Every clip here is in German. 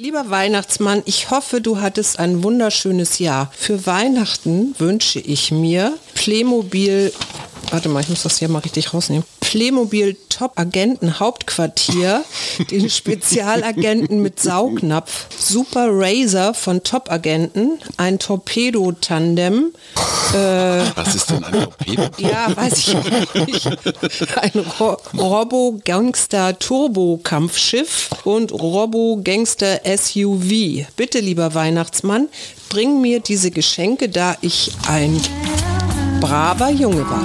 Lieber Weihnachtsmann, ich hoffe, du hattest ein wunderschönes Jahr. Für Weihnachten wünsche ich mir Playmobil, warte mal, ich muss das hier mal richtig rausnehmen. Playmobil Top Agenten Hauptquartier, den Spezialagenten mit Saugnapf, Super Razor von Top Agenten, ein Torpedo Tandem, Was ist denn ein Torpedo? ja, weiß ich auch nicht. Ein Ro Robo Gangster Turbo Kampfschiff und Robo Gangster SUV. Bitte, lieber Weihnachtsmann, bring mir diese Geschenke, da ich ein braver Junge war.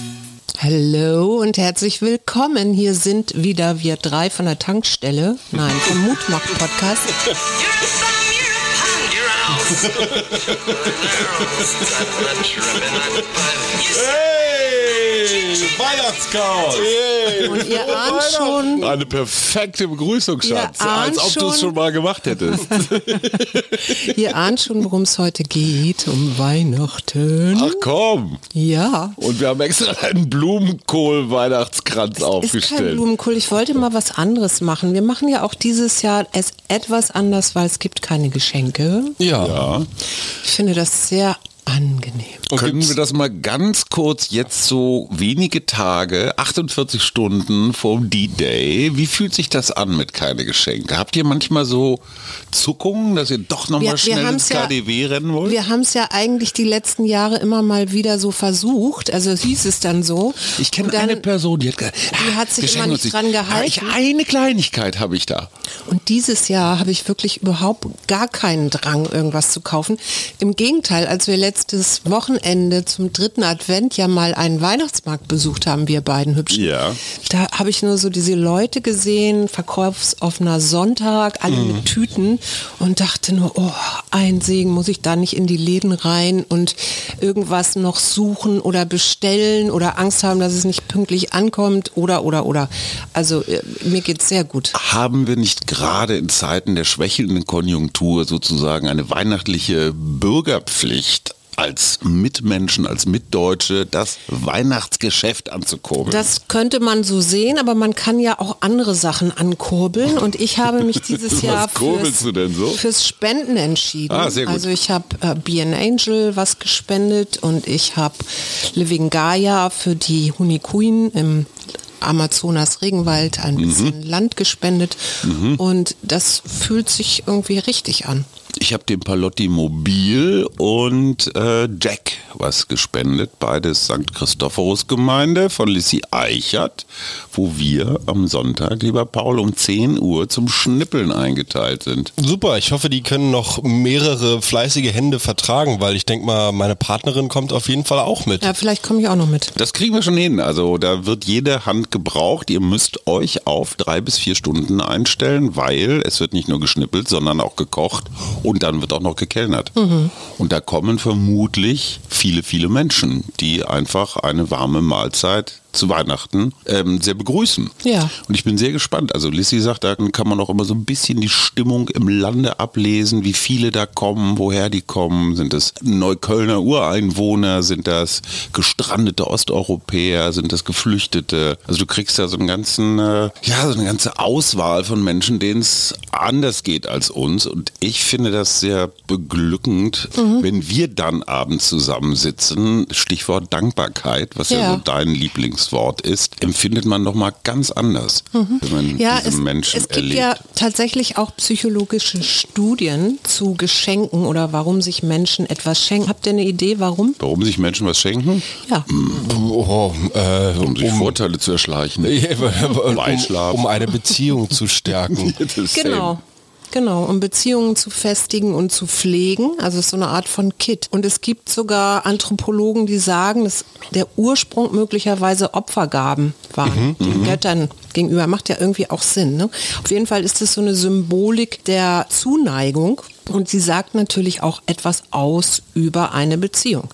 Hallo und herzlich willkommen. Hier sind wieder wir drei von der Tankstelle. Nein, vom Mutmach-Podcast. Hey! Weihnachtschaos! Und ihr ahnt schon, Eine perfekte Begrüßung, Schatz. Als ob du es schon. mal gemacht hättest. ihr ahnt schon, worum es heute geht. Um Weihnachten. Ach komm. Ja. Und wir haben extra einen Blumenkohl-Weihnachtskranz Ist kein aufgestellt. Blumenkohl. Ich wollte mal was anderes machen. Wir machen ja auch dieses Jahr es etwas anders, weil es gibt keine Geschenke. Ja. Ja. Ich finde das sehr angenehm. Können wir das mal ganz kurz jetzt so wenige Tage, 48 Stunden vom D-Day, wie fühlt sich das an mit keine Geschenke? Habt ihr manchmal so Zuckungen, dass ihr doch nochmal schnell ins ja- KDW rennen wollt? Wir haben es ja eigentlich die letzten Jahre immer mal wieder so versucht. Also hieß es dann so. Ich kenne Und eine Person, die hat, ge- Die hat sich wir immer nicht dran gehalten. Aber Ich, eine Kleinigkeit habe ich da. Und dieses Jahr habe ich wirklich überhaupt gar keinen Drang, irgendwas zu kaufen. Im Gegenteil, als wir letztes Wochenende zum dritten Advent ja mal einen Weihnachtsmarkt besucht haben, wir beiden hübschen. Ja. Da habe ich nur so diese Leute gesehen, verkaufsoffener Sonntag, alle mit Tüten und dachte nur, oh, ein Segen, muss ich da nicht in die Läden rein und irgendwas noch suchen oder bestellen oder Angst haben, dass es nicht pünktlich ankommt oder, oder, oder. Also äh, mir geht's sehr gut. Haben wir nicht gerade in Zeiten der schwächelnden Konjunktur sozusagen eine weihnachtliche Bürgerpflicht als Mitmenschen, als Mitdeutsche, das Weihnachtsgeschäft anzukurbeln? Das könnte man so sehen, aber man kann ja auch andere Sachen ankurbeln und ich habe mich dieses Jahr denn so? fürs Spenden entschieden. Ah, sehr gut. Also ich habe äh, Be an Angel was gespendet und ich habe Living Gaia für die Hunikuin im Amazonas Regenwald ein Mhm. bisschen Land gespendet und das fühlt sich irgendwie richtig an. Ich habe dem Palotti Mobil und äh, Jack was gespendet, beides St. Christophorus Gemeinde von Lissy Eichert, wo wir am Sonntag, lieber Paul, um 10 Uhr zum Schnippeln eingeteilt sind. Super, ich hoffe, die können noch mehrere fleißige Hände vertragen, weil ich denke mal, meine Partnerin kommt auf jeden Fall auch mit. Ja, vielleicht komme ich auch noch mit. Das kriegen wir schon hin. Also da wird jede Hand gebraucht. Ihr müsst euch auf drei bis vier Stunden einstellen, weil es wird nicht nur geschnippelt, sondern auch gekocht und dann wird auch noch gekellnert. Und da kommen vermutlich viele, viele Menschen, die einfach eine warme Mahlzeit zu Weihnachten ähm, sehr begrüßen. Ja. Und ich bin sehr gespannt. Also Lissy sagt, da kann man auch immer so ein bisschen die Stimmung im Lande ablesen, wie viele da kommen, woher die kommen. Sind das Neuköllner Ureinwohner? Sind das gestrandete Osteuropäer? Sind das Geflüchtete? Also du kriegst da so einen ganzen, äh, ja, so eine ganze Auswahl von Menschen, denen es anders geht als uns. Und ich finde das sehr beglückend, wenn wir dann abends zusammensitzen. Stichwort Dankbarkeit, was ja, Ja. so dein Lieblingswort ist, empfindet man noch mal ganz anders, wenn man Ja, diese es, Menschen es gibt erlebt. ja tatsächlich auch psychologische Studien zu Geschenken oder warum sich Menschen etwas schenken. Habt ihr eine Idee, warum? Warum sich Menschen was schenken? Ja. Oh, äh, Um sich um, Vorteile zu erschleichen. um, um eine Beziehung zu stärken. Genau. Genau, um Beziehungen zu festigen und zu pflegen. Also es ist so eine Art von Kit. Und es gibt sogar Anthropologen, die sagen, dass der Ursprung möglicherweise Opfergaben waren, Mhm, den Göttern gegenüber. Macht ja irgendwie auch Sinn. Ne? Auf jeden Fall ist es so eine Symbolik der Zuneigung. Und sie sagt natürlich auch etwas aus über eine Beziehung.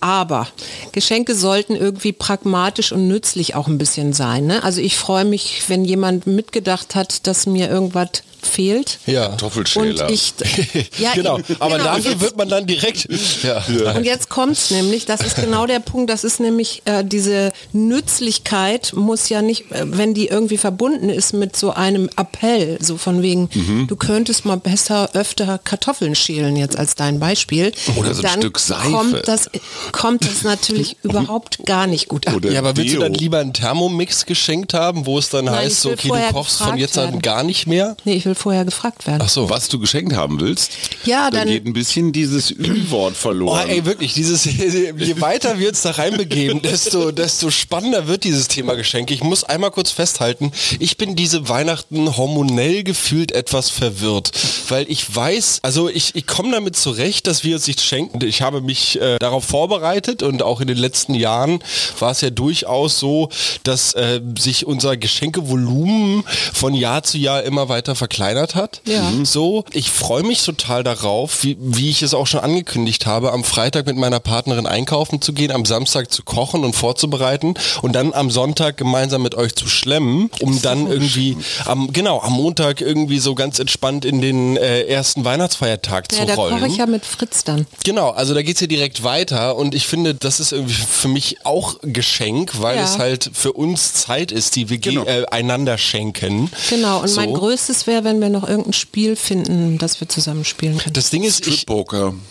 Aber Geschenke sollten irgendwie pragmatisch und nützlich auch ein bisschen sein. Ne? Also ich freue mich, wenn jemand mitgedacht hat, dass mir irgendwas fehlt. Ja. Kartoffelschäler. Und ich, ja, genau, eben, aber genau. Dafür wird man dann direkt. Ja. und jetzt kommt's nämlich, das ist genau der Punkt, das ist nämlich äh, diese Nützlichkeit muss ja nicht, äh, wenn die irgendwie verbunden ist mit so einem Appell, so von wegen, Mhm. du könntest mal besser öfter Kartoffeln schälen jetzt als dein Beispiel. Oder so ein dann Stück Seife. Kommt das, kommt das natürlich überhaupt gar nicht gut an. Oder Ja, aber willst du dann lieber einen Thermomix geschenkt haben, wo es dann Nein, heißt, so, okay, du kochst von jetzt an werden. gar nicht mehr? Nee, ich will vorher gefragt werden. Ach so. Was du geschenkt haben willst, Ja, dann, dann- geht ein bisschen dieses Ü-Wort Oh, verloren. ey, wirklich, dieses, je weiter wir uns da reinbegeben, desto, desto spannender wird dieses Thema Geschenke. Ich muss einmal kurz festhalten, ich bin diese Weihnachten hormonell gefühlt etwas verwirrt, weil ich weiß, also ich, ich komme damit zurecht, dass wir uns nichts schenken. Ich habe mich äh, darauf vorbereitet und auch in den letzten Jahren war es ja durchaus so, dass äh, sich unser Geschenkevolumen von Jahr zu Jahr immer weiter verkleinert hat. Ja. Mhm. So, ich freue mich total darauf, wie, wie ich es auch schon angekündigt habe, am Freitag mit meiner Partnerin einkaufen zu gehen, am Samstag zu kochen und vorzubereiten und dann am Sonntag gemeinsam mit euch zu schlemmen, um dann irgendwie am genau am Montag irgendwie so ganz entspannt in den äh, ersten Weihnachtsfeiertag ja, zu da rollen. koche ich ja mit Fritz dann. Genau, also da geht's ja direkt weiter und ich finde, das ist irgendwie für mich auch Geschenk, weil Ja. es halt für uns Zeit ist, die wir ge- Genau. äh, einander schenken. Genau, und mein So. größtes wäre, wenn wir noch irgendein Spiel finden, das wir zusammen spielen können. Das Ding ist, ich,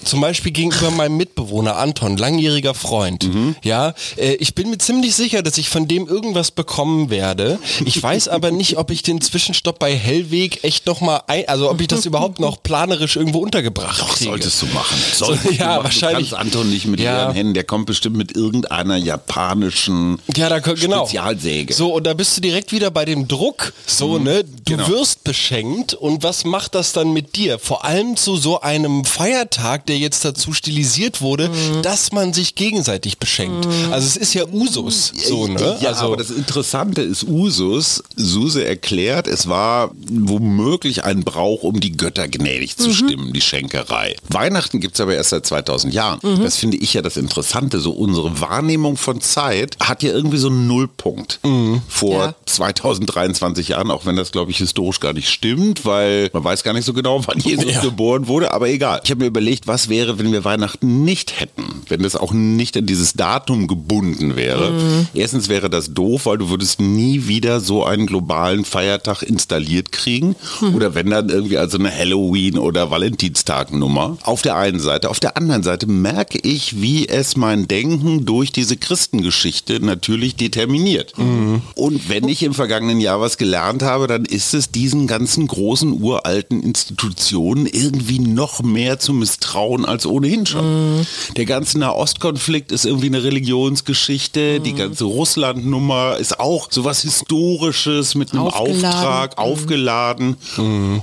zum Beispiel gegenüber meinem Mitbewohner Anton, langjähriger Freund. Ja, äh, ich bin mir ziemlich sicher, dass ich von dem irgendwas bekommen werde. Ich weiß aber nicht, ob ich den Zwischenstopp bei Hellweg echt noch mal, ein, also ob ich das überhaupt noch planerisch irgendwo untergebracht Doch, kriege. solltest du machen. Solltest du ja, machen. wahrscheinlich. Du kannst Anton nicht mit Ja. leeren Händen, der kommt bestimmt mit irgendeiner japanischen Ja, da genau. Spezialsäge. So, und da bist du direkt wieder bei dem Druck. So, ne? Du Genau. wirst beschenkt und was macht das dann mit dir? Vor allem zu so einem Feiertag, der jetzt dazu stilisiert wurde, dass man sich gegenseitig beschenkt. Also es ist ja Usus. So, ne? Ja, also, aber das Interessante ist Usus. Suse erklärt, es war womöglich ein Brauch, um die Götter gnädig Mhm. zu stimmen, die Schenkerei. Weihnachten gibt's aber erst seit 2000 Jahren. Mhm. Das finde ich ja das Interessante. So unsere Wahrnehmung von Zeit hat ja irgendwie so einen Nullpunkt. Mhm. Vor Ja. 2023 Jahren, auch wenn das, glaube ich, historisch gar nicht stimmt, weil man weiß gar nicht so genau, wann Jesus Ja. geboren wurde, aber egal. Ich habe mir überlegt, was wäre, wenn wir Weihnachten nicht hätten, wenn das auch nicht an dieses Datum gebunden wäre. Erstens wäre das doof, weil du würdest nie wieder so einen globalen Feiertag installiert kriegen oder wenn dann irgendwie also eine Halloween- oder Valentinstag-Nummer. Auf der einen Seite. Auf der anderen Seite merke ich, wie es mein Denken durch diese Christengeschichte natürlich determiniert. Und wenn ich im vergangenen Jahr was gelernt habe, dann ist es diesen ganzen großen uralten Institutionen irgendwie noch mehr zu misstrauen als ohnehin schon. Der ganze Nahostkonflikt ist irgendwie eine Religionsgeschichte, die ganze Russland-Nummer ist auch sowas Historisches mit einem Aufgeladen. Auftrag, aufgeladen.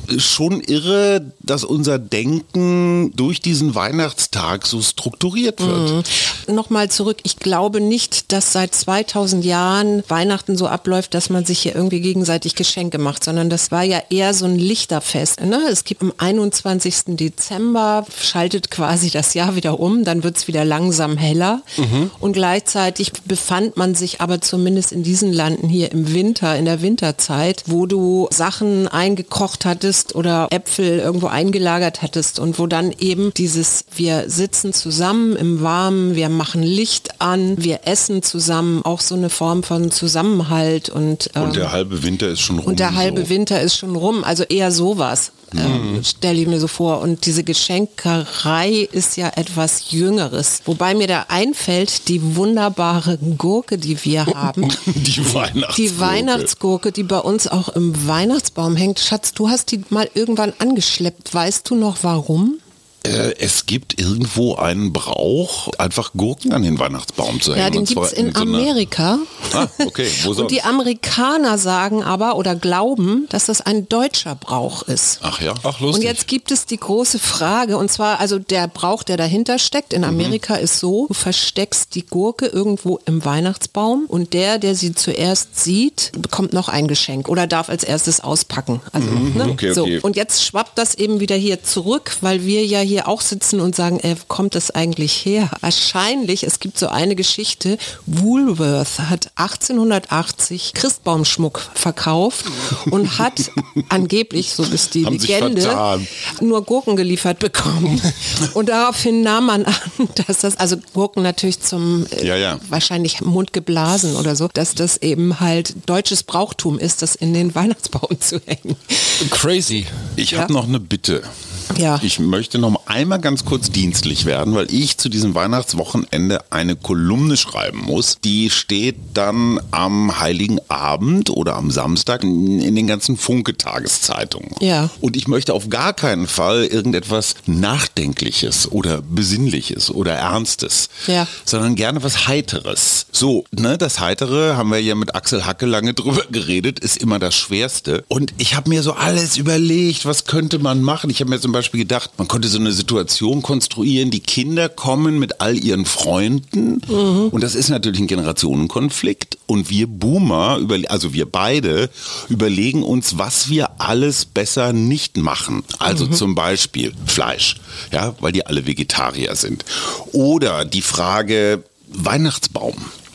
Ist Schon irre, dass unser Denken durch diesen Weihnachtstag so strukturiert wird. Nochmal zurück, ich glaube nicht, dass seit 2000 Jahren Weihnachten so abläuft, dass man sich hier irgendwie gegenseitig Geschenke macht, sondern das war ja eher so ein Lichterfest. Ne? Es gibt am 21. Dezember, schaltet quasi das Jahr wieder um, dann wird es wieder langsam heller und gleichzeitig befand man sich aber zumindest in diesen Landen hier im Winter, in der Winterzeit, wo du Sachen eingekocht hattest oder Äpfel irgendwo eingelagert hattest und wo dann eben dieses, wir sitzen zusammen im Warmen, wir machen Licht an, wir essen zusammen, auch so eine Form von Zusammenhalt und, ähm, Und der halbe Winter ist schon rum. und der halbe so. Winter ist schon rum, also eher sowas. Ähm, Stelle ich mir so vor. Und diese Geschenkerei ist ja etwas Jüngeres. Wobei mir da einfällt, die wunderbare Gurke, die wir haben. Die Weihnachtsgurke. Die Weihnachtsgurke, die bei uns auch im Weihnachtsbaum hängt. Schatz, du hast die mal irgendwann angeschleppt. Weißt du noch warum? Äh, es gibt irgendwo einen Brauch, einfach Gurken an den Weihnachtsbaum zu hängen. Ja, den gibt es in so Amerika. Ah, okay, wo Und die? Amerikaner sagen aber oder glauben, dass das ein deutscher Brauch ist. Ach ja. Ach, lustig. Und jetzt gibt es die große Frage, und zwar, also der Brauch, der dahinter steckt in Amerika ist so, du versteckst die Gurke irgendwo im Weihnachtsbaum und der, der sie zuerst sieht, bekommt noch ein Geschenk oder darf als erstes auspacken. Also, ne? okay, so. okay. Und jetzt schwappt das eben wieder hier zurück, weil wir ja hier auch sitzen und sagen, ey, wo kommt das eigentlich her? Wahrscheinlich, es gibt so eine Geschichte, Woolworth hat 1880 Christbaumschmuck verkauft und hat angeblich, so ist die Legende, nur Gurken geliefert bekommen. Und daraufhin nahm man an, dass das, also Gurken natürlich zum äh, Ja, ja. wahrscheinlich Mund geblasen oder so, dass das eben halt deutsches Brauchtum ist, das in den Weihnachtsbaum zu hängen. Crazy. Ich Ja. habe noch eine Bitte. Ja. Ich möchte noch einmal ganz kurz dienstlich werden, weil ich zu diesem Weihnachtswochenende eine Kolumne schreiben muss. Die steht dann am Heiligen Abend oder am Samstag in den ganzen Funke-Tageszeitungen. Ja. Und ich möchte auf gar keinen Fall irgendetwas Nachdenkliches oder Besinnliches oder Ernstes, Ja. sondern gerne was Heiteres. So, ne, das Heitere haben wir ja mit Axel Hacke lange drüber geredet, ist immer das Schwerste. Und ich habe mir so alles überlegt, was könnte man machen. Ich habe mir zum Beispiel gedacht, man könnte so eine Situation konstruieren, die Kinder kommen mit all ihren Freunden und das ist natürlich ein Generationenkonflikt und wir Boomer, überle- also wir beide, überlegen uns, was wir alles besser nicht machen. Also zum Beispiel Fleisch, ja, weil die alle Vegetarier sind. Oder die Frage Weihnachtsbaum.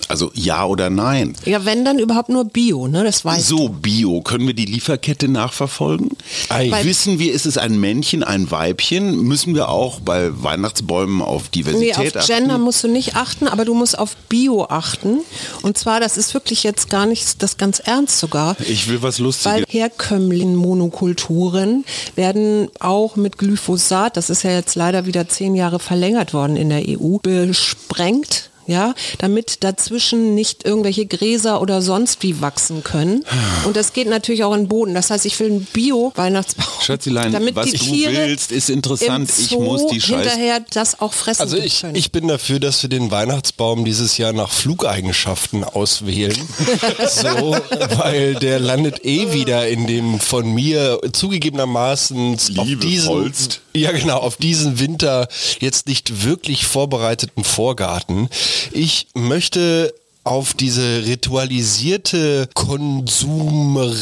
Also ja oder nein. Ja, wenn dann überhaupt nur Bio, ne? Das weiß So, Bio, können wir die Lieferkette nachverfolgen? Ei. Wissen wir, ist es ein Männchen, ein Weibchen? Müssen wir auch bei Weihnachtsbäumen auf Nee, Diversität auf achten? Gender musst du nicht achten, aber du musst auf Bio achten. Und zwar, das ist wirklich jetzt gar nicht das ganz ernst sogar. Ich will was Lustiges. Weil Herkömmling-Monokulturen werden auch mit Glyphosat, das ist ja jetzt leider wieder zehn Jahre verlängert worden in der EU, besprengt. Ja, damit dazwischen nicht irgendwelche Gräser oder sonst wie wachsen können. Und das geht natürlich auch in den Boden. Das heißt, ich will einen Bio-Weihnachtsbaum. Schatzilein, damit was die du Tiere willst, ist interessant. im Ich muss die Scheiß- hinterher das auch fressen Also ich, können. ich bin dafür, dass wir den Weihnachtsbaum dieses Jahr nach Flugeigenschaften auswählen. so, weil der landet eh wieder in dem von mir zugegebenermaßen auf diesen. Ja genau, auf diesen Winter jetzt nicht wirklich vorbereiteten Vorgarten. Ich möchte auf diese ritualisierte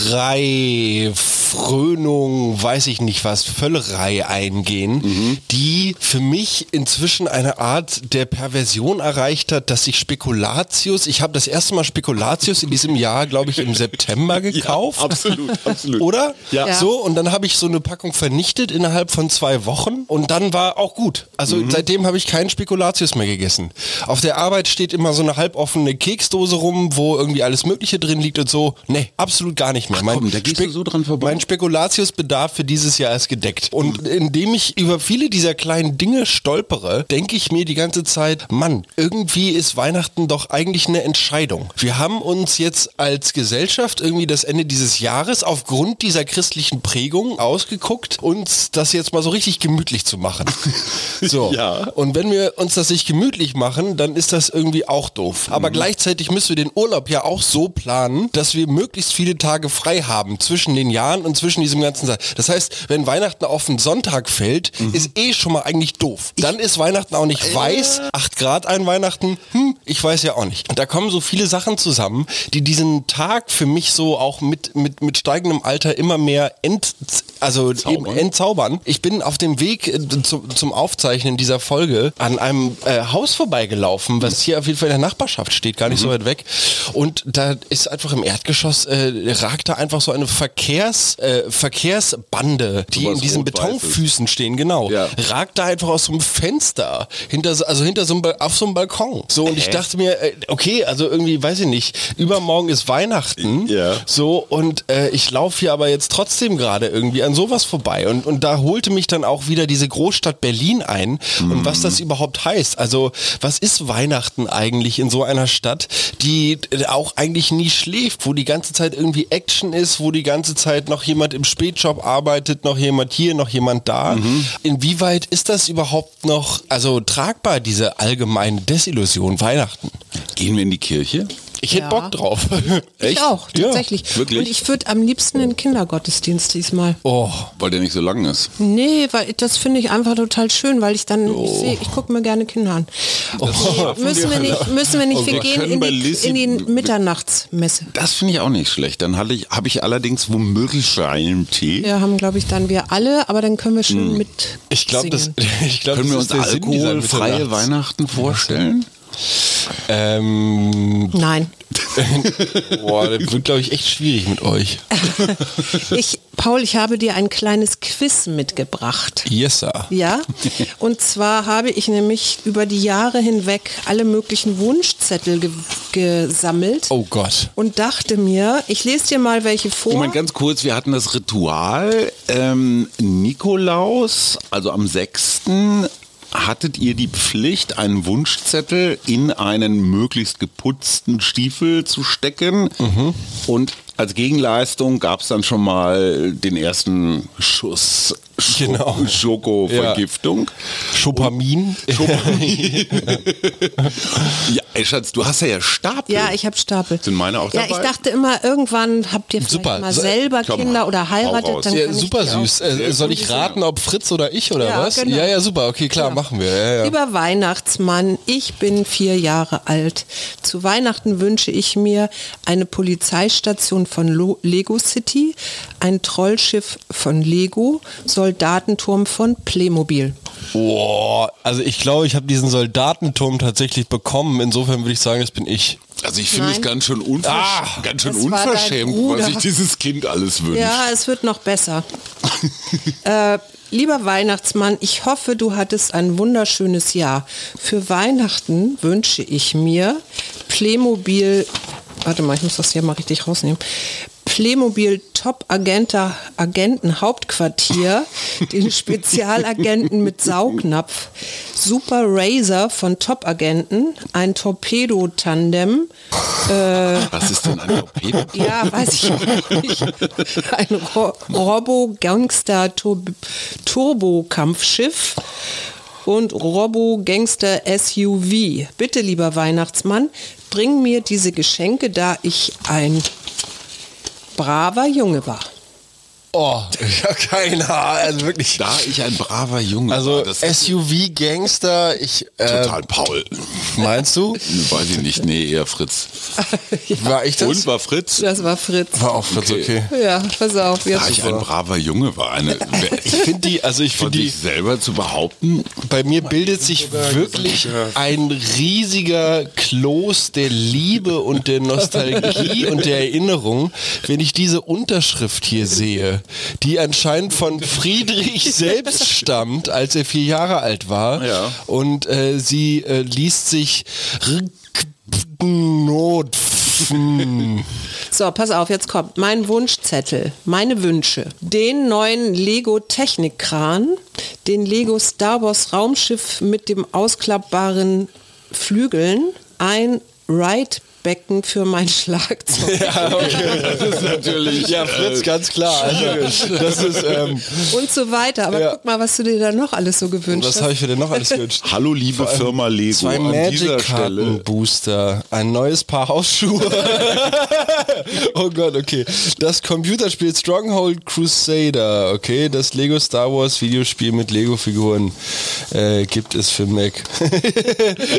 Konsumerei, Frönung, weiß ich nicht was, Völlerei eingehen, die für mich inzwischen eine Art der Perversion erreicht hat, dass ich Spekulatius, ich habe das erste Mal Spekulatius in diesem Jahr, glaube ich, im September gekauft. absolut, absolut. Oder? Ja. Ja. So, und dann habe ich so eine Packung vernichtet innerhalb von zwei Wochen und dann war auch gut. Also Mhm. seitdem habe ich keinen Spekulatius mehr gegessen. Auf der Arbeit steht immer so eine halboffene Keksdose rum, wo irgendwie alles Mögliche drin liegt und so. Nee, absolut gar nicht mehr. Ach komm, da gehst du so. Mein Spekulatiusbedarf für dieses Jahr ist gedeckt. Und indem ich über viele dieser kleinen Dinge stolpere, denke ich mir die ganze Zeit, Mann, irgendwie ist Weihnachten doch eigentlich eine Entscheidung. Wir haben uns jetzt als Gesellschaft irgendwie das Ende dieses Jahres aufgrund dieser christlichen Prägung ausgeguckt, uns das jetzt mal so richtig gemütlich zu machen. So. Ja. Und wenn wir uns das nicht gemütlich machen, dann ist das irgendwie auch doof. Aber Mhm. gleichzeitig müssen wir den Urlaub ja auch so planen, dass wir möglichst viele Tage frei haben zwischen den Jahren und zwischen diesem ganzen Sa- Das heißt, wenn Weihnachten auf einen Sonntag fällt, Mhm. ist eh schon mal eigentlich doof. Dann ist Weihnachten auch nicht weiß. 8 Grad ein Weihnachten, hm, ich weiß ja auch nicht. Und da kommen so viele Sachen zusammen, die diesen Tag für mich so auch mit, mit, mit steigendem Alter immer mehr ent, also eben Zaubern. entzaubern. Ich bin auf dem Weg äh, zu, zum Aufzeichnen dieser Folge an einem äh, Haus vorbeigelaufen, was hier auf jeden Fall in der Nachbarschaft steht, gar nicht so weit weg. Und da ist einfach im Erdgeschoss, äh, ragt da einfach so eine Verkehrs, äh, Verkehrsbande, die in diesen. Betonfüßen stehen, genau. Ja. Ragt da einfach aus so einem Fenster, hinter, so- also hinter so einem, auf so einem Balkon. So, und ich dachte mir, äh, okay, also irgendwie, weiß ich nicht, übermorgen ist Weihnachten. Ja. So, und äh, ich laufe hier aber jetzt trotzdem gerade irgendwie an sowas vorbei. Und, und da holte mich dann auch wieder diese Großstadt Berlin ein und was das überhaupt heißt. Also, was ist Weihnachten eigentlich in so einer Stadt, die äh, auch eigentlich nie schläft, wo die ganze Zeit irgendwie Action ist, wo die ganze Zeit noch jemand im Spätshop arbeitet, noch jemand hier, noch jemand da. Mhm. Inwieweit ist das überhaupt noch, also tragbar, diese allgemeine Desillusion Weihnachten? Gehen wir in die Kirche? Ich hätte Ja. Bock drauf. Ich auch, Ja. tatsächlich. wirklich? Und ich würde am liebsten in den Kindergottesdienst diesmal. Oh, Weil der nicht so lang ist. Nee, weil das finde ich einfach total schön, weil ich dann, ich, seh- ich gucke mir gerne Kinder an. Nee, müssen wir nicht, müssen wir nicht, Oh, wir wir gehen in die, in die Mitternachtsmesse. Das finde ich auch nicht schlecht. Dann hatte ich, habe ich allerdings womöglich einen Tee. Ja, haben glaube ich dann wir alle, aber dann können wir schön mit ich glaube, das, ich glaub, Können wir uns alkoholfreie Weihnachten vorstellen? Ähm, Nein. boah, das wird, glaube ich, echt schwierig mit euch. Ich, Paul, ich habe dir ein kleines Quiz mitgebracht. Yes, sir. Ja, und zwar habe ich nämlich über die Jahre hinweg alle möglichen Wunschzettel ge gesammelt Oh Gott. und dachte mir, ich lese dir mal welche vor. Moment, ganz kurz, wir hatten das Ritual. Ähm, Nikolaus, also am 6. hattet ihr die Pflicht, einen Wunschzettel in einen möglichst geputzten Stiefel zu stecken. Und als Gegenleistung gab es dann schon mal den ersten Schuss Scho Genau. Schokovergiftung. Schopamin. Ja, ey, Schatz, du hast ja, ja Stapel. ja, ich habe Stapel. Sind meine auch Ja, dabei? ich dachte immer, irgendwann habt ihr vielleicht Super. mal selber komm, Kinder oder heiratet. Dann Ja, super süß. Äh, soll ich raten, ob Fritz oder ich oder Ja, was? genau. Ja, ja, super. Okay, klar, Genau. machen wir. Ja, ja. Lieber Weihnachtsmann, ich bin vier Jahre alt. Zu Weihnachten wünsche ich mir eine Polizeistation von Lo Lego City, ein Trollschiff von Lego, Soldatenturm von Playmobil. Boah, also ich glaube, ich habe diesen Soldatenturm tatsächlich bekommen. Insofern würde ich sagen, das bin ich. Also ich finde es ganz schön, unver Ah, ganz schön unverschämt, was sich dieses Kind alles wünscht. Ja, es wird noch besser. äh, lieber Weihnachtsmann, ich hoffe, du hattest ein wunderschönes Jahr. Für Weihnachten wünsche ich mir Playmobil, warte mal, ich muss das hier mal richtig rausnehmen. Playmobil Top Agenta, Agenten Hauptquartier, den Spezialagenten mit Saugnapf, Super Razor von Top Agenten, ein Torpedo-Tandem, Was ist denn ein Torpedo? ja, weiß ich auch nicht. Ein Ro Robo-Gangster Turbo-Kampfschiff und Robo-Gangster SUV. Bitte, lieber Weihnachtsmann, bring mir diese Geschenke, da ich ein braver Junge war. Oh, ich habe keine Ahnung. Also wirklich. Da ich ein braver Junge Also war, SUV-Gangster, ich. Äh, total Paul. meinst du? Weiß ich nicht, nee, eher Fritz. War ich das? Und war Fritz? Das war Fritz. War auch Fritz, okay. Ja, pass auf, Da jetzt. ich ein braver Junge war. Eine, Ich finde die, also ich finde die, sich selber zu behaupten, bei mir bildet sich wirklich ein riesiger Kloß der Liebe und der Nostalgie und der Erinnerung, wenn ich diese Unterschrift hier sehe, die anscheinend von Friedrich selbst stammt, als er vier Jahre alt war. Ja. Und äh, sie äh, liest sich Not. So, pass auf, jetzt kommt mein Wunschzettel, meine Wünsche. Den neuen Lego Technikkran, den Lego Star Wars Raumschiff mit dem ausklappbaren Flügeln, ein Ride-Becken für mein Schlagzeug. das ist natürlich. Ja, Fritz, ganz klar. Also, das ist, ähm, Und so weiter. Aber Ja. guck mal, was du dir da noch alles so gewünscht was hast. habe ich mir denn noch alles gewünscht? Hallo liebe Firma Lego. Zwei an dieser Magic Karten Stelle. Booster, ein neues Paar Hausschuhe. oh Gott, okay. Das Computerspiel Stronghold Crusader, okay. Das Lego Star Wars Videospiel mit Lego Figuren äh, gibt es für Mac.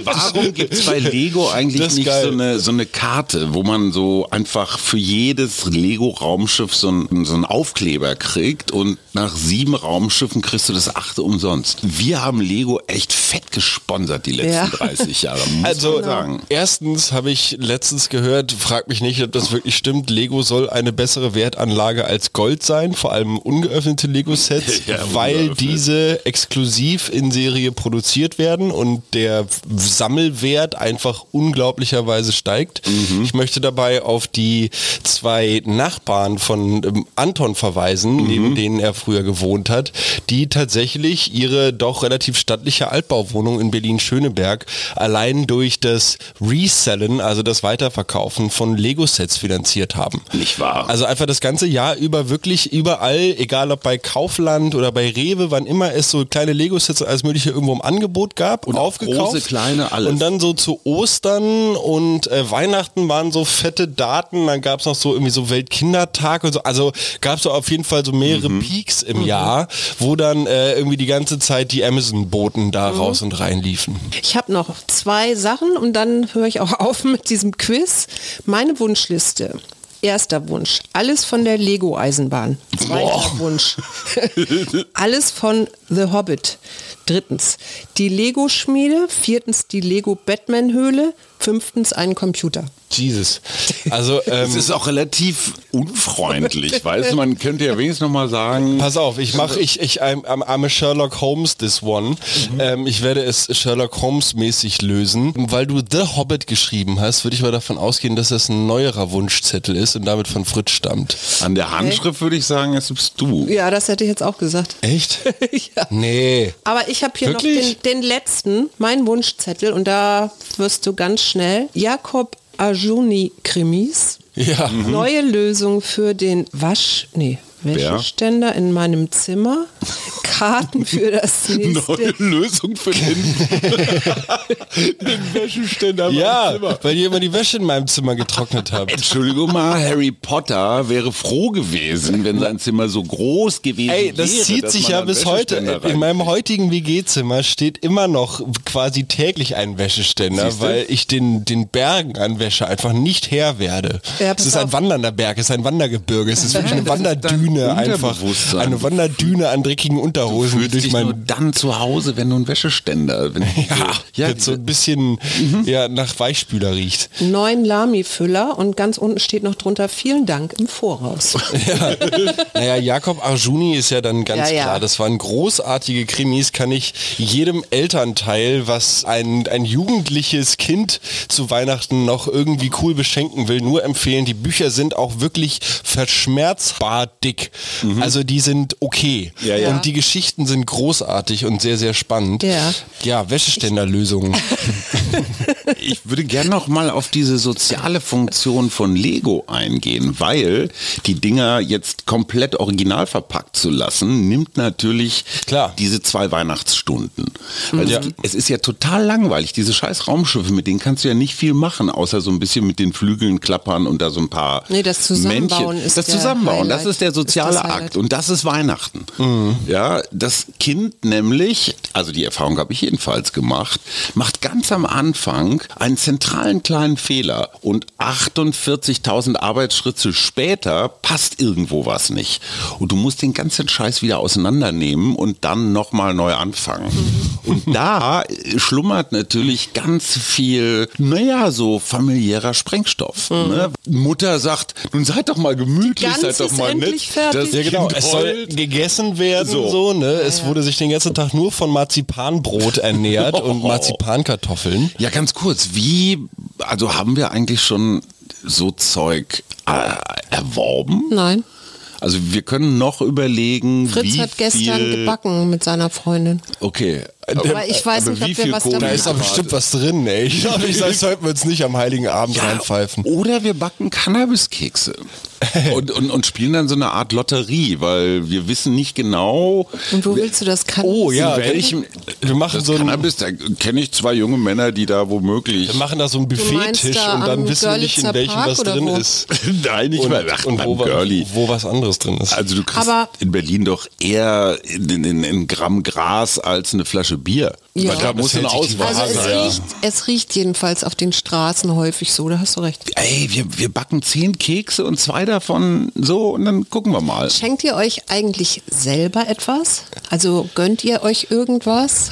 Warum gibt es bei Lego eigentlich nicht geil. so eine, so eine Karte, wo man so einfach für jedes Lego-Raumschiff so, ein, so einen Aufkleber kriegt und nach sieben Raumschiffen kriegst du das achte umsonst? Wir haben Lego echt fett gesponsert die letzten Ja. 30 Jahre, muss Also man sagen. erstens habe ich letztens gehört, frag mich nicht, ob das wirklich stimmt, Lego soll eine bessere Wertanlage als Gold sein, vor allem ungeöffnete Lego-Sets, Ja, weil ungeöffnet. diese exklusiv in Serie produziert werden und der Sammelwert einfach unglaublicherweise steigt. Gezeigt. Ich möchte dabei auf die zwei Nachbarn von ähm, Anton verweisen, neben denen er früher gewohnt hat, die tatsächlich ihre doch relativ stattliche Altbauwohnung in Berlin-Schöneberg allein durch das Resellen, also das Weiterverkaufen von Lego-Sets finanziert haben. Nicht wahr? Also einfach das ganze Jahr über wirklich überall, egal ob bei Kaufland oder bei Rewe, wann immer es so kleine Lego-Sets und alles mögliche irgendwo im Angebot gab und aufgekauft. große, kleine, alles. Und dann so zu Ostern und äh, Weihnachten waren so fette Daten, dann gab es noch so irgendwie so Weltkindertag und so. Also gab es so auf jeden Fall so mehrere Mhm. Peaks im Jahr, wo dann äh, irgendwie die ganze Zeit die Amazon-Boten da Mhm. raus und rein liefen. Ich habe noch zwei Sachen und dann höre ich auch auf mit diesem Quiz. Meine Wunschliste. Erster Wunsch, alles von der Lego-Eisenbahn. Zweiter Wunsch, alles von The Hobbit. Drittens, die Lego-Schmiede. Viertens, die Lego-Batman-Höhle. Fünftens, ein Computer. Jesus. Also ähm, Es ist auch relativ unfreundlich, weißt du, man könnte ja wenigstens noch mal sagen, Pass auf, ich mache, ich, ich, I'm, I'm, I'm a Sherlock Holmes this one. Ähm, ich werde es Sherlock Holmes mäßig lösen. Weil du The Hobbit geschrieben hast, würde ich mal davon ausgehen, dass das ein neuerer Wunschzettel ist und damit von Fritz stammt. an der Handschrift würde ich sagen, es bist du. Ja, das hätte ich jetzt auch gesagt. Echt? ja. Nee. Aber ich habe hier Wirklich? noch den, den letzten, mein Wunschzettel, und da wirst du ganz schnell. Jakob Ajuni Krimis. Ja. Neue Lösung für den Wasch, nee, Wäscheständer in meinem Zimmer. Karten für das Neue nächste. Lösung für den, den Wäscheständer. im Ja, Zimmer. weil ihr immer die Wäsche in meinem Zimmer getrocknet habt. Entschuldigung mal, Harry Potter wäre froh gewesen, wenn sein Zimmer so groß gewesen wäre. Ey, das zieht dass sich man ja bis heute. In meinem heutigen WG-Zimmer steht immer noch quasi täglich ein Wäscheständer, Siehste? weil ich den, den Bergen an Wäsche einfach nicht Herr werde. Ja, es ist ein auf. wandernder Berg, es ist ein Wandergebirge, es ist wirklich eine dein Wanderdüne einfach. Eine Wanderdüne an dreckigen Du Unterhosen, die fühlst durch dich nur mein dann zu Hause, wenn du einen Wäscheständer... Wenn ja, ja, jetzt so ein bisschen ja, nach Weichspüler riecht. Neun Lami-Füller und ganz unten steht noch drunter vielen Dank im Voraus. Naja, Jakob Arjuni ist ja dann ganz Ja, ja. klar. Das waren großartige Krimis, kann ich jedem Elternteil, was ein, ein jugendliches Kind zu Weihnachten noch irgendwie cool beschenken will, nur empfehlen. Die Bücher sind auch wirklich verschmerzbar dick. Also die sind okay. Ja, ja. Und die Geschichten sind großartig und sehr, sehr spannend. Ja. Ja, Wäscheständerlösungen. Ich würde gerne noch mal auf diese soziale Funktion von Lego eingehen, weil die Dinger jetzt komplett original verpackt zu lassen, nimmt natürlich Klar. diese zwei Weihnachtsstunden. Weil es, es ist ja total langweilig, diese scheiß Raumschiffe, mit denen kannst du ja nicht viel machen, außer so ein bisschen mit den Flügeln klappern und da so ein paar Nee, das Zusammenbauen Männchen. ist Das Zusammenbauen, das Highlight. ist der soziale Highlight. Akt und das ist Weihnachten. Ja, das Kind nämlich, also die Erfahrung habe ich jedenfalls gemacht, macht ganz am Anfang einen zentralen kleinen Fehler und 48.000 Arbeitsschritte später passt irgendwo was nicht. Und du musst den ganzen Scheiß wieder auseinandernehmen und dann nochmal neu anfangen. Und da schlummert natürlich ganz viel, naja, so familiärer Sprengstoff. Ne? Mutter sagt, nun seid doch mal gemütlich, seid doch mal nett. fertig. Das Ja genau, es soll gegessen werden, so, So. ne? Es wurde sich den ganzen Tag nur von Marzipanbrot ernährt und Marzipankartoffeln. Ja, ganz kurz, wie, also haben wir eigentlich schon so Zeug äh, erworben? Nein. Also wir können noch überlegen, Fritz wie hat gestern viel, gebacken mit seiner Freundin. Okay. Aber ich weiß Aber nicht, ob wie wir viel was Kohle Da ist doch bestimmt was drin, ey. Ich glaube, ich das sollten wir uns nicht am Heiligen Abend reinpfeifen. Oder wir backen Cannabiskekse und, und, und spielen dann so eine Art Lotterie, weil wir wissen nicht genau, Und wo willst du das kann? Oh ja, in welchem wir machen das so ein, Cannabis, da kenne ich zwei junge Männer, die da womöglich wir machen da so einen Buffettisch da und dann wissen wir nicht, in welchem Park was drin wo? ist. Nein, nicht Und, mal ach, und wo, Girlie. wo was anderes drin ist. Also du kriegst Aber- in Berlin doch eher in, in, in Gramm Gras als eine Flasche Bier. Ja. Weil da muss eine Auswahl Also es ja. riecht, es riecht jedenfalls auf den Straßen häufig so, da hast du recht. Ey, wir, wir backen zehn Kekse und zwei davon so und dann gucken wir mal. Schenkt ihr euch eigentlich selber etwas? Also gönnt ihr euch irgendwas?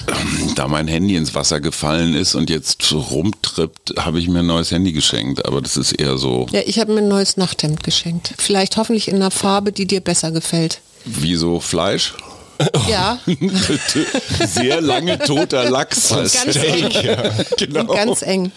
Da mein Handy ins Wasser gefallen ist und jetzt rumtrippt, habe ich mir ein neues Handy geschenkt. Aber das ist eher so Ja, ich habe mir ein neues Nachthemd geschenkt. Vielleicht hoffentlich in einer Farbe, die dir besser gefällt. wie so Fleisch. Ja, Sehr lange toter Lachs. als ganz Steak. eng. Ja, genau. Und ganz eng.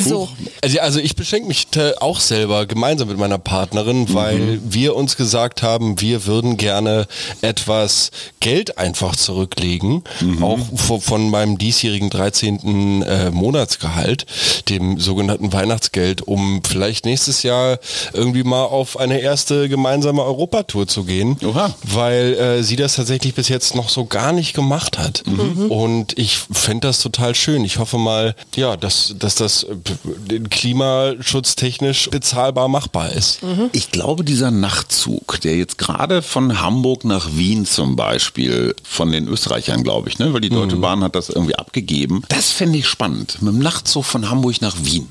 So, Also, also ich beschenke mich auch selber gemeinsam mit meiner Partnerin, weil wir uns gesagt haben, wir würden gerne etwas Geld einfach zurücklegen, auch vo- von meinem diesjährigen 13. Äh, Monatsgehalt, dem sogenannten Weihnachtsgeld, um vielleicht nächstes Jahr irgendwie mal auf eine erste gemeinsame Europatour zu gehen, Oha. weil äh, sie das tatsächlich bis jetzt noch so gar nicht gemacht hat. Und ich fände das total schön. Ich hoffe mal, ja, dass, dass das äh, klimaschutztechnisch bezahlbar machbar ist. Ich glaube, dieser Nachtzug, der jetzt gerade von Hamburg nach Wien zum Beispiel, von den Österreichern, glaube ich, ne? weil die Deutsche Bahn hat das irgendwie abgegeben, das fände ich spannend. Mit dem Nachtzug von Hamburg nach Wien.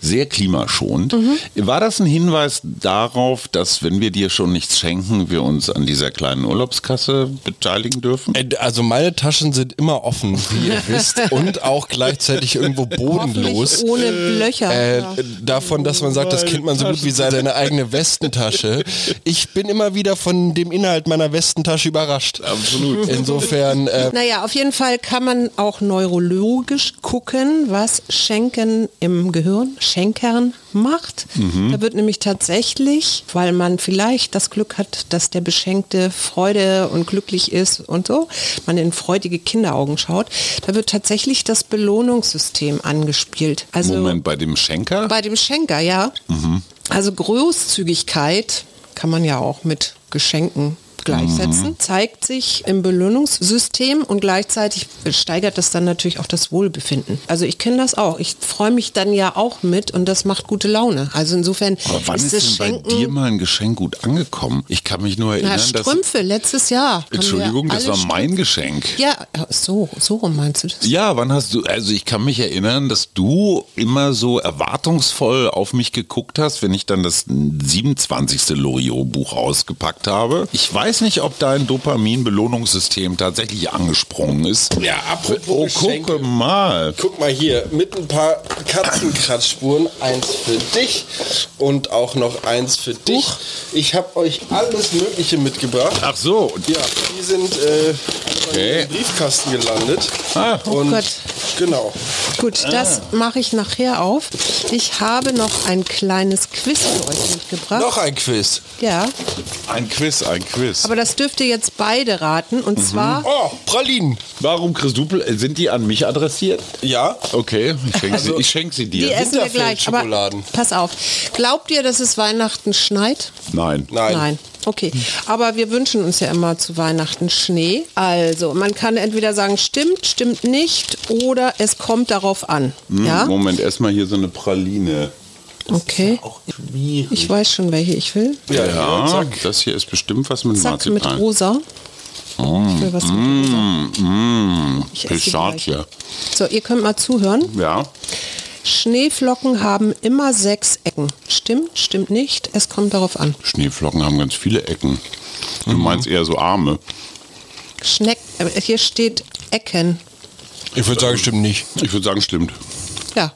Sehr klimaschonend. War das ein Hinweis darauf, dass, wenn wir dir schon nichts schenken, wir uns an dieser kleinen Urlaubskasse beteiligen dürfen? Äh, Also meine Taschen sind immer offen, wie ihr wisst, und auch gleichzeitig irgendwo bodenlos. ohne Löcher. Äh, davon, dass man sagt, das kennt man so gut wie seine eigene Westentasche. Ich bin immer wieder von dem Inhalt meiner Westentasche überrascht. Absolut. Insofern, äh, Naja, auf jeden Fall kann man auch neurologisch gucken, was Schenken im Gehirn, Schenkern macht. Da wird nämlich tatsächlich, weil man vielleicht das Glück hat, dass der Beschenkte Freude und glücklich ist und so, man in freudige Kinderaugen schaut, da wird tatsächlich das Belohnungssystem angespielt. Also Moment, bei dem Schenker? bei dem Schenker, ja. Also Großzügigkeit kann man ja auch mit Geschenken gleichsetzen, zeigt sich im Belohnungssystem und gleichzeitig steigert das dann natürlich auch das Wohlbefinden. Also ich kenne das auch. Ich freue mich dann ja auch mit und das macht gute Laune. Also insofern Aber wann ist, ist denn bei dir mal ein Geschenk gut angekommen? Ich kann mich nur Na, erinnern, dass... Strümpfe, letztes Jahr. Entschuldigung, das war mein Strümpfe- Geschenk. Ja, so, so rum meinst du das? Ja, wann hast du, also ich kann mich erinnern, dass du immer so erwartungsvoll auf mich geguckt hast, wenn ich dann das 27. Loriot-Buch ausgepackt habe. Ich weiß nicht, ob dein Dopamin-Belohnungssystem tatsächlich angesprungen ist. Ja, apropos Oh, Geschenke. gucke mal. Guck mal hier, mit ein paar Katzenkratzspuren, eins für dich und auch noch eins für dich. Ich habe euch alles Mögliche mitgebracht. Ach so, und Ja, die sind äh, Okay. im Briefkasten gelandet. Ah. Oh und Gott. genau. Gut, das mache ich nachher auf. Ich habe noch ein kleines Quiz für euch mitgebracht. Noch ein Quiz. Ja, ein Quiz, ein Quiz. Aber das dürft ihr jetzt beide raten. Und zwar, Oh, Pralinen. Warum, Chris Dupel, äh, sind die an mich adressiert? Ja. Okay, ich schenke sie, ich schenk sie die dir. essen wir gleich. Aber pass auf. Glaubt ihr, dass es Weihnachten schneit? Nein. Nein. Okay, aber wir wünschen uns ja immer zu Weihnachten Schnee. Also, man kann entweder sagen, stimmt, stimmt nicht oder es kommt darauf an. Hm, Ja? Moment, erstmal hier so eine Praline. Okay. Auch schwierig. Ich weiß schon, welche ich will. Ja, Ja, zack. das hier ist bestimmt was mit Zack, mit Marzipan. rosa. Ich will was mit rosa. Mmh, Ich Pistazie. So, ihr könnt mal zuhören. Ja. Schneeflocken haben immer sechs Ecken. Stimmt, stimmt nicht. Es kommt darauf an. Schneeflocken haben ganz viele Ecken. Du meinst eher so Arme. Schneck, äh, hier steht Ecken. Ich würde sagen, stimmt nicht. Ich würde sagen, stimmt. Ja,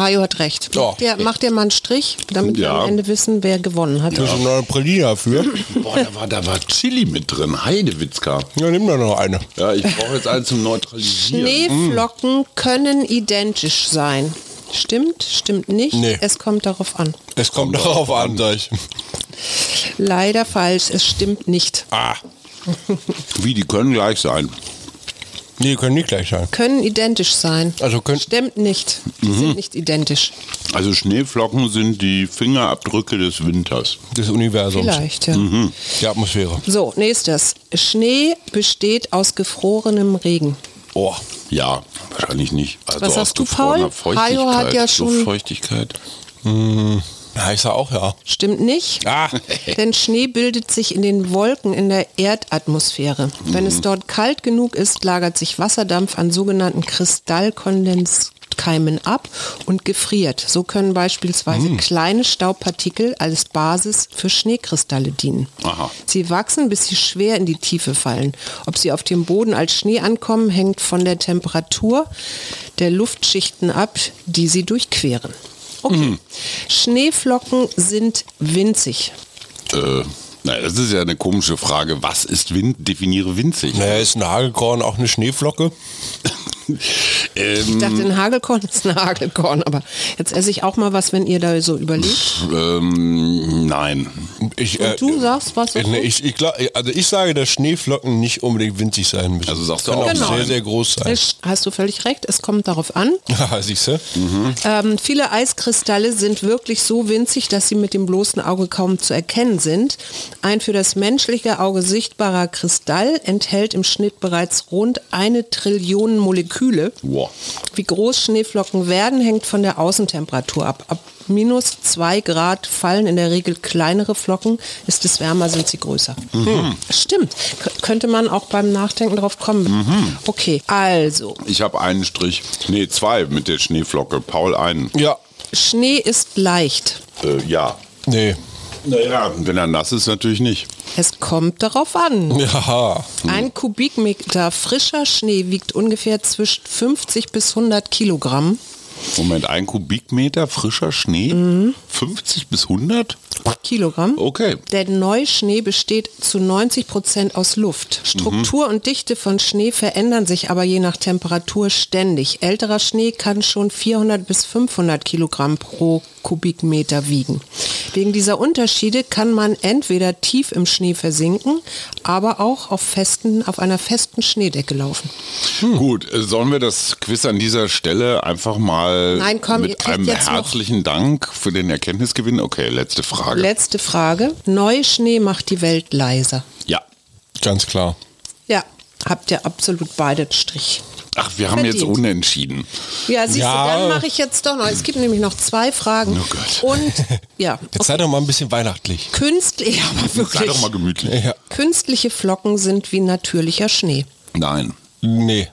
Hajo hat recht. Ja. Macht, ihr, macht ihr mal einen Strich, damit wir Ja. am Ende wissen, wer gewonnen hat. Da ist noch eine Praline dafür. Boah, da war, da war Chili mit drin. Heidewitzka. Ja, nimm doch noch eine. Ja, ich brauche jetzt einen zum Neutralisieren. Schneeflocken können identisch sein. Stimmt, stimmt nicht. Nee. Es kommt darauf an. Es kommt darauf an, sag ich. Leider falsch, es stimmt nicht. Ah. Wie, die können gleich sein. Nee, können nicht gleich sein. Können identisch sein. Also können. Stimmt nicht. Die Mhm. sind nicht identisch. Also Schneeflocken sind die Fingerabdrücke des Winters. Des Universums. Vielleicht, ja. Mhm. Die Atmosphäre. So, nächstes. Schnee besteht aus gefrorenem Regen. Oh. Ja, wahrscheinlich nicht. Also Was aus hast du, gefrorener Paul? Hajo hat Feuchtigkeit. ja schon- Luftfeuchtigkeit. Ja, ich sag auch ja. Stimmt nicht. Ah. Denn Schnee bildet sich in den Wolken in der Erdatmosphäre. Wenn es dort kalt genug ist, lagert sich Wasserdampf an sogenannten Kristallkondenskeimen ab und gefriert. So können beispielsweise kleine Staubpartikel als Basis für Schneekristalle dienen. Aha. Sie wachsen, bis sie schwer in die Tiefe fallen. Ob sie auf dem Boden als Schnee ankommen, hängt von der Temperatur der Luftschichten ab, die sie durchqueren. Okay. Schneeflocken sind winzig. Äh, Na, das ist ja eine komische Frage. Was ist Wind? Definiere winzig. Naja, ist ein Hagelkorn auch eine Schneeflocke? Ich ähm, dachte, ein Hagelkorn ist ein Hagelkorn, aber jetzt esse ich auch mal was, wenn ihr da so überlegt. ähm, nein. Ich, äh, Du sagst was? äh, nee, ich, ich, glaub- also ich sage, dass Schneeflocken nicht unbedingt winzig sein müssen. Also sagst du auch auch Genau. sehr, sehr groß sein. Hast du völlig recht, es kommt darauf an. Ja, siehst du? Ähm, viele Eiskristalle sind wirklich so winzig, dass sie mit dem bloßen Auge kaum zu erkennen sind. Ein für das menschliche Auge sichtbarer Kristall enthält im Schnitt bereits rund eine Trillion Moleküle. Wow. Wie groß Schneeflocken werden, hängt von der Außentemperatur ab. Ab minus zwei Grad fallen in der Regel kleinere Flocken. Ist es wärmer, sind sie größer. Hm. Stimmt. K könnte man auch beim Nachdenken drauf kommen. Okay, also Ich habe einen Strich. Nee, zwei mit der Schneeflocke. Paul einen. Ja. Schnee ist leicht. Äh, ja. Nee. Naja, wenn er nass ist, natürlich nicht. Es kommt darauf an. Ja. Ein Kubikmeter frischer Schnee wiegt ungefähr zwischen 50 bis 100 Kilogramm. Moment, ein Kubikmeter frischer Schnee? Mhm. 50 bis 100? Kilogramm. Okay. Der Neuschnee besteht zu 90 Prozent aus Luft. Struktur und Dichte von Schnee verändern sich aber je nach Temperatur ständig. Älterer Schnee kann schon 400 bis 500 Kilogramm pro Kubikmeter wiegen. Wegen dieser Unterschiede kann man entweder tief im Schnee versinken, aber auch auf, festen, auf einer festen Schneedecke laufen. Gut, äh, sollen wir das Quiz an dieser Stelle einfach mal Nein, komm, mit einem herzlichen Dank für den Erkenntnisgewinn? Okay, letzte Frage. Letzte Frage. Neuschnee macht die Welt leiser. ja. Ganz klar. Ja, habt ihr absolut beide Strich. Ach, wir haben jetzt Verdient. unentschieden. Ja, siehst Ja. du, dann mache ich jetzt doch noch. Es gibt nämlich noch zwei Fragen. Oh Gott. Und ja, Jetzt sei doch mal ein bisschen weihnachtlich. künstlich, ja, aber Sei wirklich. doch mal gemütlich. Ja. Künstliche Flocken sind wie natürlicher Schnee. Nein. Nee.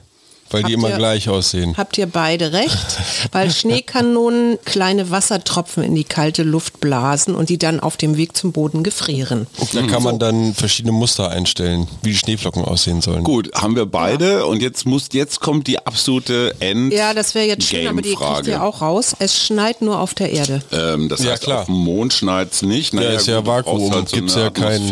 Weil habt die immer ihr, gleich aussehen. Habt ihr beide recht, weil Schneekanonen kleine Wassertropfen in die kalte Luft blasen und die dann auf dem Weg zum Boden gefrieren. Und da kann man dann verschiedene Muster einstellen, wie die Schneeflocken aussehen sollen. Gut, haben wir beide ja. und jetzt muss jetzt kommt die absolute End. Ja, das wäre jetzt schön, aber die kriegt ihr auch raus. Es schneit nur auf der Erde. Ähm, das ja, heißt, klar. auf dem Mond schneit es nicht. Naja, ja, ist gut, ja Vakuum, halt so gibt es ja kein,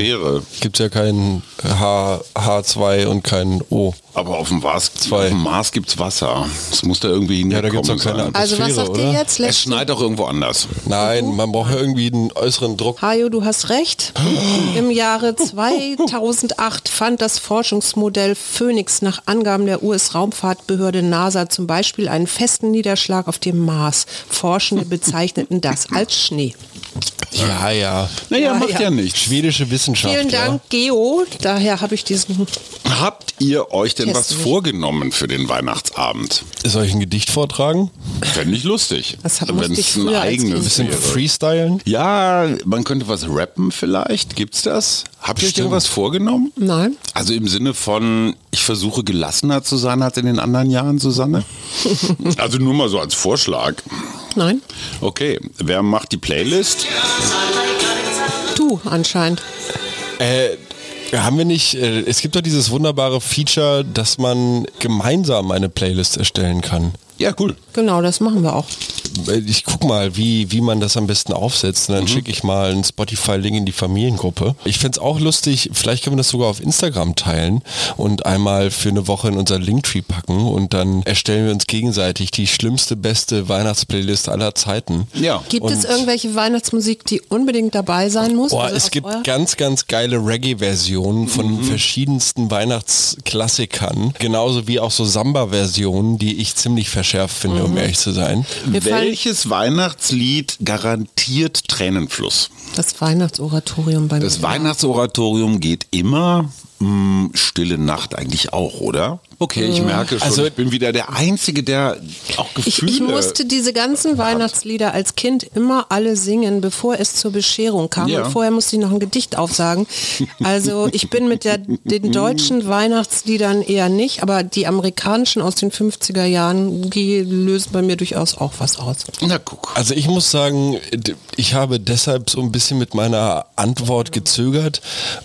gibt's ja kein H, H2 und kein O. Aber auf dem was? 2 Mars gibt's Wasser. Es muss da irgendwie Ja, da hinkommen gibt's doch keine. Also was sagt ihr jetzt? Es Lässt schneit auch irgendwo anders. Nein, man braucht ja irgendwie einen äußeren Druck. Hajo, du hast recht. Im Jahre 2008 fand das Forschungsmodell Phoenix nach Angaben der US-Raumfahrtbehörde NASA zum Beispiel einen festen Niederschlag auf dem Mars. Forschende bezeichneten das als Schnee. Ja, ja. Naja, Ja, macht ja. ja, nichts. Schwedische Wissenschaftler. Vielen Dank, Geo. Daher habe ich diesen. Habt ihr euch denn Test was nicht. vorgenommen für den Weihnachtsabend? Soll ich ein Gedicht vortragen? Fände ich lustig. Das hat- Wenn's ich ein eigenes Kind. Bisschen wäre. freestylen? Ja, man könnte was rappen vielleicht. Gibt's das? Habt ihr euch irgendwas vorgenommen? Nein. Also im Sinne von, ich versuche gelassener zu sein als in den anderen Jahren, Susanne? also nur mal so als Vorschlag. Nein. Okay, wer macht die Playlist? Du anscheinend. Äh, haben wir nicht, äh, es gibt doch dieses wunderbare Feature, dass man gemeinsam eine Playlist erstellen kann. Ja, cool. Genau, das machen wir auch. Äh, Ich guck mal, wie, wie man das am besten aufsetzt und dann schicke ich mal einen Spotify-Link in die Familiengruppe. Ich find's auch lustig, vielleicht können wir das sogar auf Instagram teilen und einmal für eine Woche in unser Linktree packen und dann erstellen wir uns gegenseitig die schlimmste, beste Weihnachtsplaylist aller Zeiten. Ja. Gibt es Und- irgendwelche Weihnachtsmusik, die unbedingt dabei sein muss? Oh, Also es gibt ganz, ganz geile Reggae-Versionen von verschiedensten Weihnachtsklassikern. Genauso wie auch so Samba-Versionen, die ich ziemlich verschärft finde, um ehrlich zu sein. Mir fallen Welches Weihnachtslied garantiert Tränenfluss? Das Weihnachtsoratorium bei mir. Das Weihnachtsoratorium geht immer. Hm, Stille Nacht eigentlich auch, oder? Okay, ich merke schon, Also- ich bin wieder der Einzige, der auch Ich, Gefühle... ich musste diese ganzen Weihnachtslieder als Kind immer alle singen, bevor es zur Bescherung kam. Ja. Und vorher musste ich noch ein Gedicht aufsagen. Also ich bin mit der, den deutschen Weihnachtsliedern eher nicht, aber die amerikanischen aus den 50er Jahren, die lösen bei mir durchaus auch was aus. Na guck. Also ich muss sagen, ich habe deshalb so ein bisschen mit meiner Antwort gezögert,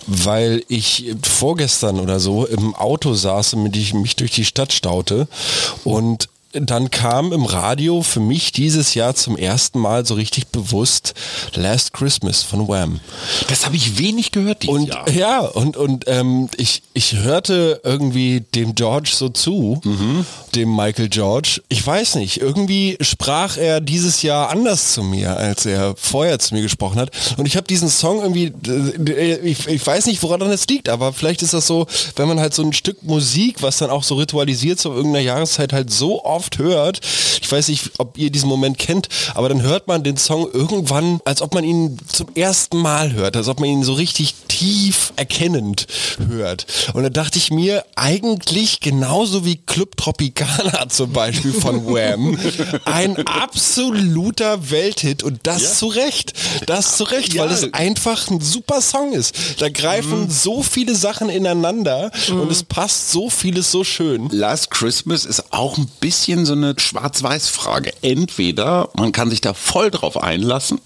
weil ich vorgestern oder so im Auto saß mit ich mich durch die Stadt staute und dann kam im Radio für mich dieses Jahr zum ersten Mal so richtig bewusst Last Christmas von Wham. Das habe ich wenig gehört dieses Und Jahr. ja, und, und ähm, ich, ich hörte irgendwie dem George so zu, dem Michael George. Ich weiß nicht, irgendwie sprach er dieses Jahr anders zu mir, als er vorher zu mir gesprochen hat. Und ich habe diesen Song irgendwie, äh, ich, ich weiß nicht, woran das liegt, aber vielleicht ist das so, wenn man halt so ein Stück Musik, was dann auch so ritualisiert zu irgendeiner Jahreszeit halt so oft hört. Ich weiß nicht, ob ihr diesen Moment kennt, aber dann hört man den Song irgendwann, als ob man ihn zum ersten Mal hört, als ob man ihn so richtig tief erkennend hört. Und da dachte ich mir, eigentlich genauso wie Club Tropicana zum Beispiel von Wham, ein absoluter Welthit und das Ja. zu Recht. Das zu Recht, weil Ja. es einfach ein super Song ist. Da greifen so viele Sachen ineinander und es passt so vieles so schön. Last Christmas ist auch ein bisschen so eine Schwarz-Weiß-Frage. Entweder man kann sich da voll drauf einlassen,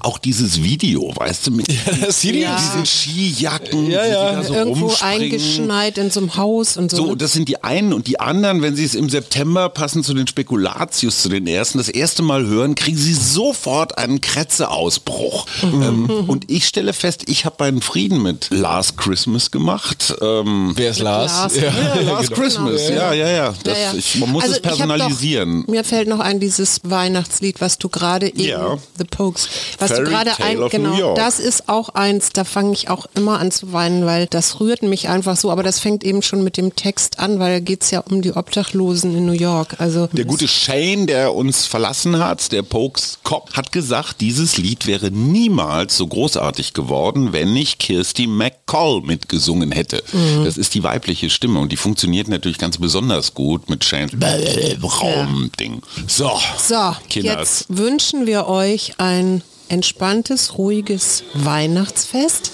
auch dieses Video, weißt du, mit das Video Ja. diesen Skijacken, Ja, die ja. da so Irgendwo rumspringen. eingeschneit in so einem Haus und so. So, das sind die einen und die anderen, wenn sie es im September passen zu den Spekulatius, zu den ersten, das erste Mal hören, kriegen sie sofort einen Kretzeausbruch. Mhm. Ähm, und ich stelle fest, ich habe meinen Frieden mit Last Christmas gemacht. Ähm, Wer ist Lars? Lars. Ja. ja, Last genau. Christmas, ja, ja, ja. Das, Ja, ja. Ich, man muss Also es ich hab personalisieren. Doch, mir fällt noch ein dieses Weihnachtslied, was du gerade eben, Ja. The Pokes, was Fairy du gerade ein, genau, das ist auch eins, da fange ich auch immer an zu weinen, weil das rührt mich einfach so, aber das fängt eben schon mit dem Text an, weil da geht es ja um die Obdachlosen in New York. Also Der gute Shane, der uns verlassen hat, der Pokes Cop, hat gesagt, dieses Lied wäre niemals so großartig geworden, wenn nicht Kirsty McCall mitgesungen hätte. Das ist die weibliche Stimme und die funktioniert natürlich ganz besonders gut mit Shanes Raumding. So, So, Kinders. jetzt wünschen wir euch ein entspanntes, ruhiges Weihnachtsfest.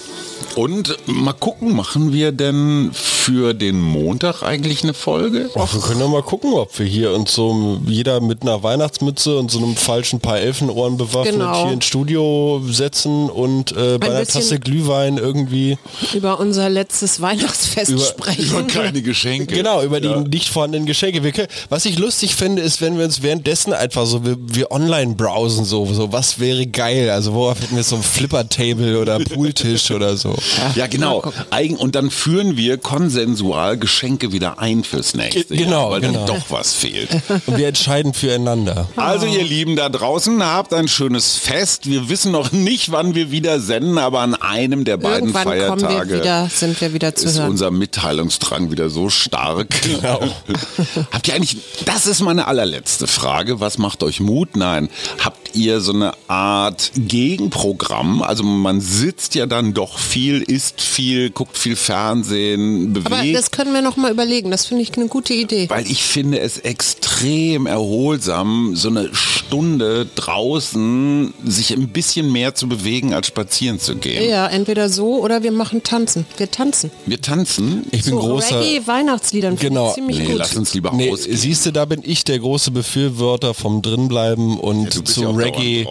Und mal gucken, machen wir denn für den Montag eigentlich eine Folge? Ach, wir können ja mal gucken, ob wir hier uns so jeder mit einer Weihnachtsmütze und so einem falschen Paar Elfenohren bewaffnet Genau. hier ins Studio setzen und äh, bei einer Tasse Glühwein irgendwie über unser letztes Weihnachtsfest Über- sprechen. Über keine Geschenke. Genau, über die nicht vorhandenen Geschenke. Wir können, was ich lustig finde, ist, wenn wir uns währenddessen einfach so, wir, wir online browsen, so, so, was wäre geil? Also, worauf hätten wir so ein Flipper-Table oder Pooltisch oder so? Ja, genau. Eigen, und dann führen wir konsensual Geschenke wieder ein fürs nächste Ge- genau, Jahr, weil genau. dann doch was fehlt. Und wir entscheiden füreinander. Also ihr Lieben da draußen, habt ein schönes Fest. Wir wissen noch nicht, wann wir wieder senden, aber an einem der beiden Irgendwann Feiertage wir wieder, sind wir wieder zu ist hören. unser Mitteilungsdrang wieder so stark. habt ihr eigentlich, das ist meine allerletzte Frage, was macht euch Mut? Nein, habt ihr so eine Art Gegenprogramm? Also man sitzt ja dann doch viel, isst viel, guckt viel Fernsehen, bewegt. Aber das können wir noch mal überlegen. Das finde ich eine gute Idee. Weil ich finde es extrem erholsam, so eine Stunde draußen sich ein bisschen mehr zu bewegen, als spazieren zu gehen. Ja, entweder so oder wir machen tanzen. Wir tanzen. Wir tanzen. Ich bin so großer. Reggae-Weihnachtsliedern finde Genau. ich ziemlich Nee, gut. lass uns lieber Nee, ausgehen. siehst du, da bin ich der große Befürworter vom drinbleiben und Ja, zu ja Reggae.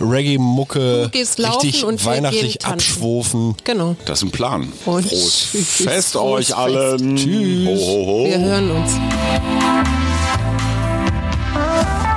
Reggae-Mucke richtig und weihnachtlich abschwofen. Genau. Das ist ein Plan. Und Frohes. Fest euch allen. Tschüss. Ho, ho, ho. Wir hören uns.